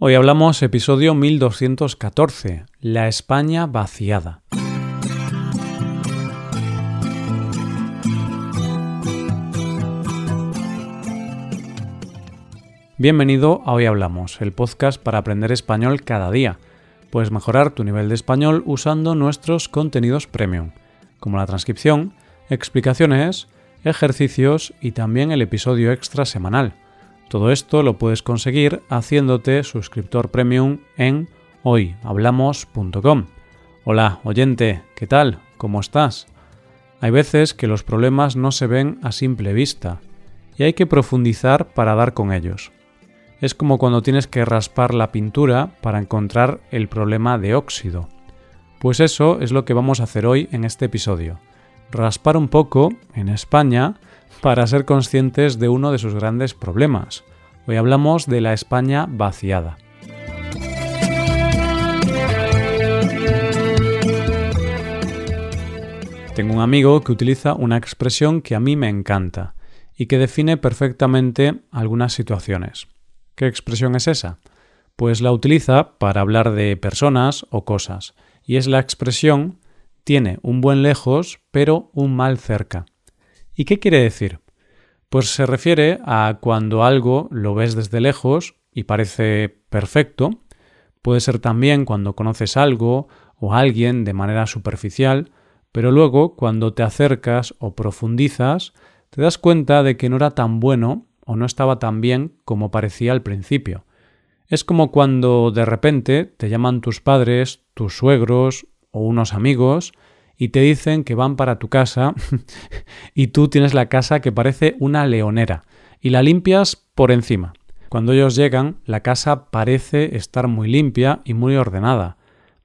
Hoy hablamos episodio 1214, La España vaciada. Bienvenido a Hoy Hablamos, el podcast para aprender español cada día. Puedes mejorar tu nivel de español usando nuestros contenidos premium, como la transcripción, explicaciones, ejercicios y también el episodio extra semanal todo esto lo puedes conseguir haciéndote suscriptor premium en hoyhablamos.com. Hola, oyente, ¿qué tal? ¿Cómo estás? Hay veces que los problemas no se ven a simple vista y hay que profundizar para dar con ellos. Es como cuando tienes que raspar la pintura para encontrar el problema de óxido. Pues eso es lo que vamos a hacer hoy en este episodio. Raspar un poco, en España, para ser conscientes de uno de sus grandes problemas. Hoy hablamos de la España vaciada. Tengo un amigo que utiliza una expresión que a mí me encanta y que define perfectamente algunas situaciones. ¿Qué expresión es esa? Pues la utiliza para hablar de personas o cosas, y es la expresión tiene un buen lejos pero un mal cerca. ¿Y qué quiere decir? Pues se refiere a cuando algo lo ves desde lejos y parece perfecto. Puede ser también cuando conoces algo o alguien de manera superficial, pero luego cuando te acercas o profundizas, te das cuenta de que no era tan bueno o no estaba tan bien como parecía al principio. Es como cuando de repente te llaman tus padres, tus suegros o unos amigos y te dicen que van para tu casa y tú tienes la casa que parece una leonera y la limpias por encima. Cuando ellos llegan, la casa parece estar muy limpia y muy ordenada,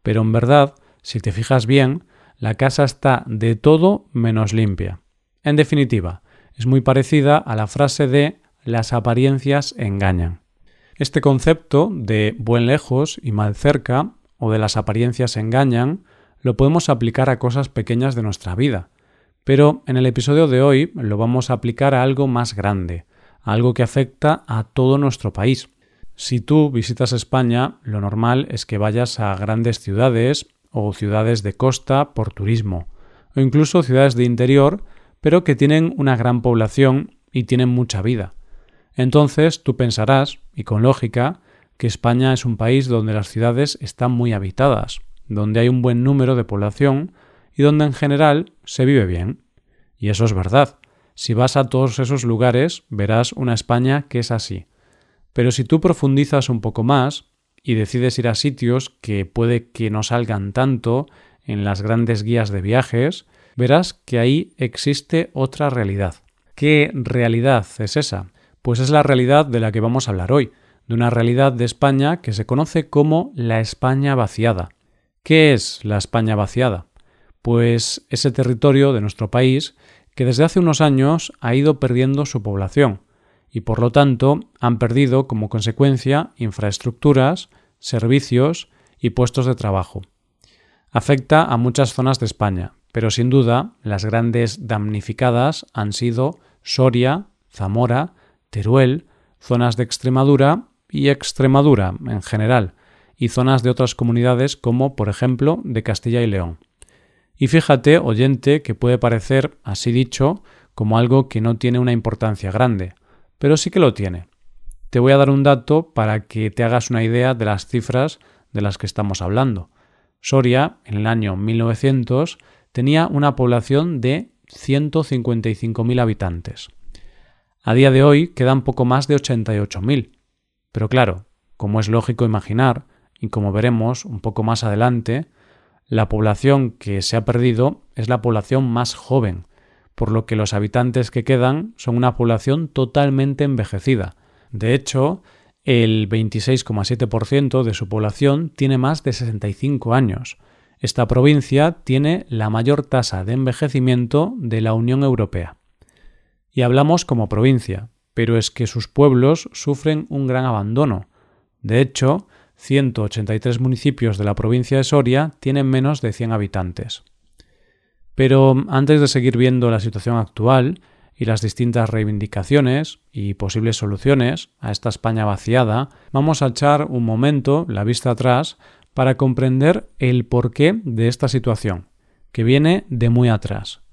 pero en verdad, si te fijas bien, la casa está de todo menos limpia. En definitiva, es muy parecida a la frase de las apariencias engañan. Este concepto de buen lejos y mal cerca, o de las apariencias engañan, lo podemos aplicar a cosas pequeñas de nuestra vida. Pero en el episodio de hoy lo vamos a aplicar a algo más grande, algo que afecta a todo nuestro país. Si tú visitas España, lo normal es que vayas a grandes ciudades o ciudades de costa por turismo, o incluso ciudades de interior, pero que tienen una gran población y tienen mucha vida. Entonces tú pensarás, y con lógica, que España es un país donde las ciudades están muy habitadas, donde hay un buen número de población y donde en general se vive bien. Y eso es verdad. Si vas a todos esos lugares, verás una España que es así. Pero si tú profundizas un poco más y decides ir a sitios que puede que no salgan tanto en las grandes guías de viajes, verás que ahí existe otra realidad. ¿Qué realidad es esa? Pues es la realidad de la que vamos a hablar hoy, de una realidad de España que se conoce como la España vaciada. ¿Qué es la España vaciada? Pues ese territorio de nuestro país que desde hace unos años ha ido perdiendo su población y por lo tanto han perdido como consecuencia infraestructuras, servicios y puestos de trabajo. Afecta a muchas zonas de España, pero sin duda las grandes damnificadas han sido Soria, Zamora, Teruel, zonas de Extremadura y Extremadura en general, y zonas de otras comunidades como, por ejemplo, de Castilla y León. Y fíjate, oyente, que puede parecer, así dicho, como algo que no tiene una importancia grande, pero sí que lo tiene. Te voy a dar un dato para que te hagas una idea de las cifras de las que estamos hablando. Soria, en el año 1900, tenía una población de 155.000 habitantes. A día de hoy quedan poco más de 88.000. Pero claro, como es lógico imaginar, y como veremos un poco más adelante, la población que se ha perdido es la población más joven, por lo que los habitantes que quedan son una población totalmente envejecida. De hecho, el 26,7% de su población tiene más de 65 años. Esta provincia tiene la mayor tasa de envejecimiento de la Unión Europea. Y hablamos como provincia, pero es que sus pueblos sufren un gran abandono. De hecho, 183 municipios de la provincia de Soria tienen menos de 100 habitantes. Pero antes de seguir viendo la situación actual y las distintas reivindicaciones y posibles soluciones a esta España vaciada, vamos a echar un momento la vista atrás para comprender el porqué de esta situación, que viene de muy atrás.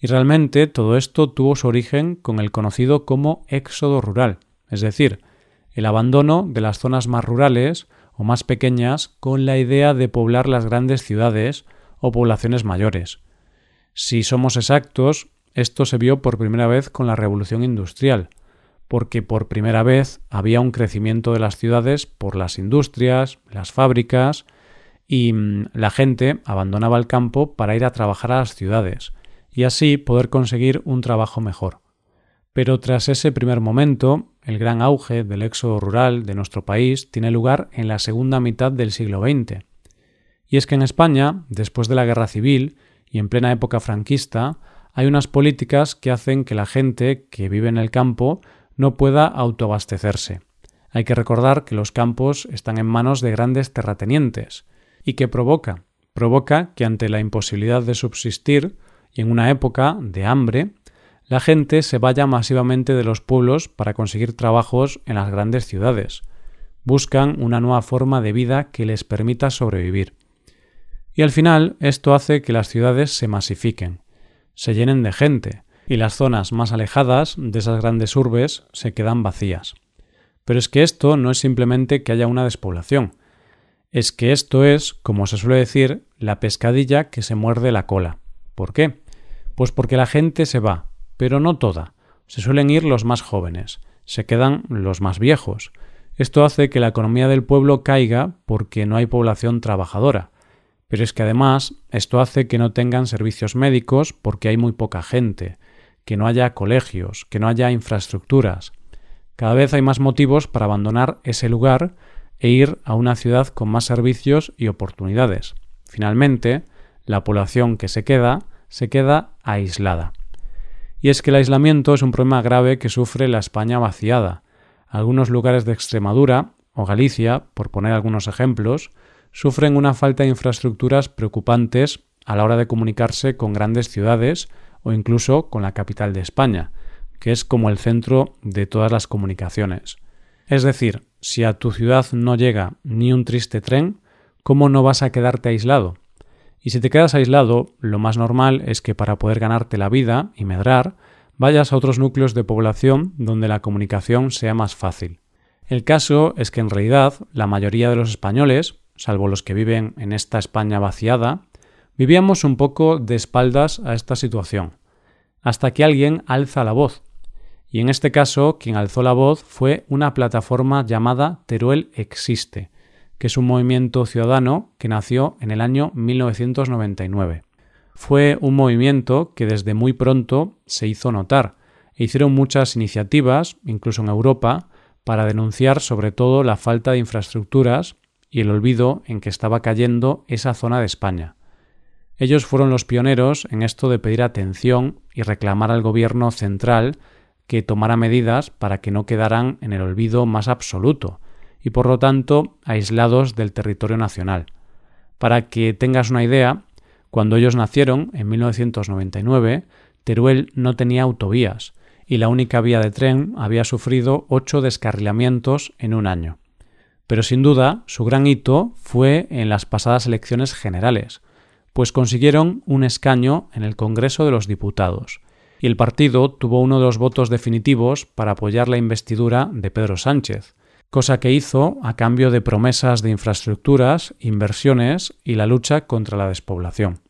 Y realmente todo esto tuvo su origen con el conocido como éxodo rural, es decir, el abandono de las zonas más rurales o más pequeñas con la idea de poblar las grandes ciudades o poblaciones mayores. Si somos exactos, esto se vio por primera vez con la Revolución Industrial, porque por primera vez había un crecimiento de las ciudades por las industrias, las fábricas, y mm, la gente abandonaba el campo para ir a trabajar a las ciudades, y así poder conseguir un trabajo mejor. Pero tras ese primer momento, el gran auge del éxodo rural de nuestro país tiene lugar en la segunda mitad del siglo XX. Y es que en España, después de la Guerra Civil y en plena época franquista, hay unas políticas que hacen que la gente que vive en el campo no pueda autoabastecerse. Hay que recordar que los campos están en manos de grandes terratenientes. ¿Y qué provoca? Provoca que ante la imposibilidad de subsistir y en una época de hambre, la gente se vaya masivamente de los pueblos para conseguir trabajos en las grandes ciudades. Buscan una nueva forma de vida que les permita sobrevivir. Y al final esto hace que las ciudades se masifiquen se llenen de gente, y las zonas más alejadas de esas grandes urbes se quedan vacías. Pero es que esto no es simplemente que haya una despoblación, es que esto es, como se suele decir, la pescadilla que se muerde la cola. ¿Por qué? Pues porque la gente se va, pero no toda. Se suelen ir los más jóvenes, se quedan los más viejos. Esto hace que la economía del pueblo caiga porque no hay población trabajadora, pero es que además esto hace que no tengan servicios médicos porque hay muy poca gente, que no haya colegios, que no haya infraestructuras. Cada vez hay más motivos para abandonar ese lugar e ir a una ciudad con más servicios y oportunidades. Finalmente, la población que se queda se queda aislada. Y es que el aislamiento es un problema grave que sufre la España vaciada. Algunos lugares de Extremadura o Galicia, por poner algunos ejemplos, sufren una falta de infraestructuras preocupantes a la hora de comunicarse con grandes ciudades o incluso con la capital de España, que es como el centro de todas las comunicaciones. Es decir, si a tu ciudad no llega ni un triste tren, ¿cómo no vas a quedarte aislado? Y si te quedas aislado, lo más normal es que para poder ganarte la vida y medrar, vayas a otros núcleos de población donde la comunicación sea más fácil. El caso es que en realidad la mayoría de los españoles, salvo los que viven en esta España vaciada, vivíamos un poco de espaldas a esta situación, hasta que alguien alza la voz. Y en este caso, quien alzó la voz fue una plataforma llamada Teruel Existe, que es un movimiento ciudadano que nació en el año 1999. Fue un movimiento que desde muy pronto se hizo notar, e hicieron muchas iniciativas, incluso en Europa, para denunciar sobre todo la falta de infraestructuras y el olvido en que estaba cayendo esa zona de España. Ellos fueron los pioneros en esto de pedir atención y reclamar al gobierno central que tomara medidas para que no quedaran en el olvido más absoluto y por lo tanto aislados del territorio nacional. Para que tengas una idea, cuando ellos nacieron, en 1999, Teruel no tenía autovías y la única vía de tren había sufrido ocho descarrilamientos en un año. Pero sin duda, su gran hito fue en las pasadas elecciones generales, pues consiguieron un escaño en el Congreso de los Diputados, y el partido tuvo uno de los votos definitivos para apoyar la investidura de Pedro Sánchez, cosa que hizo a cambio de promesas de infraestructuras, inversiones y la lucha contra la despoblación.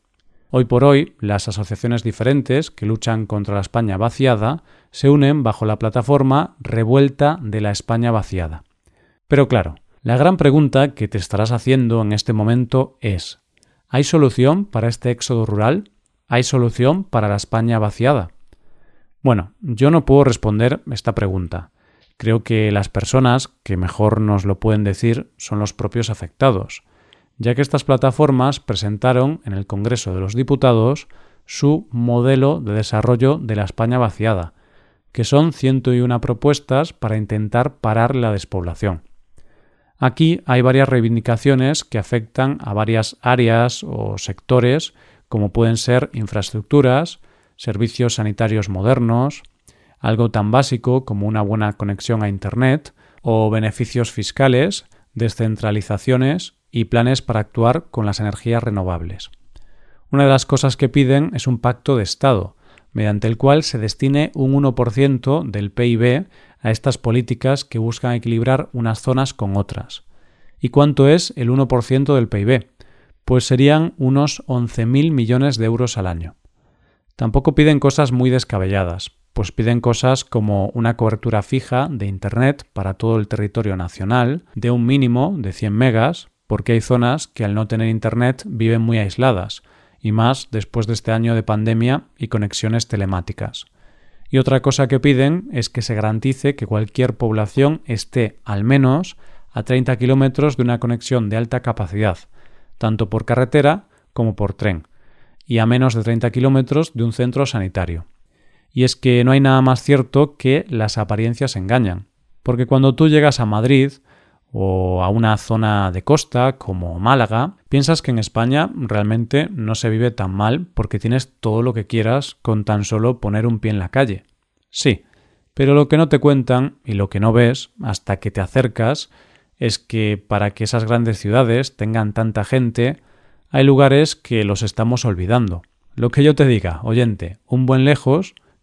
Hoy por hoy, las asociaciones diferentes que luchan contra la España vaciada se unen bajo la plataforma Revuelta de la España vaciada. Pero claro, la gran pregunta que te estarás haciendo en este momento es ¿hay solución para este éxodo rural? ¿Hay solución para la España vaciada? Bueno, yo no puedo responder esta pregunta. Creo que las personas que mejor nos lo pueden decir son los propios afectados, ya que estas plataformas presentaron en el Congreso de los Diputados su modelo de desarrollo de la España vaciada, que son 101 propuestas para intentar parar la despoblación. Aquí hay varias reivindicaciones que afectan a varias áreas o sectores, como pueden ser infraestructuras, servicios sanitarios modernos, algo tan básico como una buena conexión a Internet o beneficios fiscales, descentralizaciones y planes para actuar con las energías renovables. Una de las cosas que piden es un pacto de Estado, mediante el cual se destine un 1% del PIB a estas políticas que buscan equilibrar unas zonas con otras. ¿Y cuánto es el 1% del PIB? Pues serían unos 11.000 millones de euros al año. Tampoco piden cosas muy descabelladas, pues piden cosas como una cobertura fija de Internet para todo el territorio nacional, de un mínimo de 100 megas, porque hay zonas que al no tener Internet viven muy aisladas, y más después de este año de pandemia y conexiones telemáticas. Y otra cosa que piden es que se garantice que cualquier población esté al menos a 30 kilómetros de una conexión de alta capacidad, tanto por carretera como por tren, y a menos de 30 kilómetros de un centro sanitario. Y es que no hay nada más cierto que las apariencias engañan, porque cuando tú llegas a Madrid o a una zona de costa como Málaga, piensas que en España realmente no se vive tan mal porque tienes todo lo que quieras con tan solo poner un pie en la calle. Sí, pero lo que no te cuentan y lo que no ves hasta que te acercas es que para que esas grandes ciudades tengan tanta gente, hay lugares que los estamos olvidando. Lo que yo te diga, oyente, un buen lejos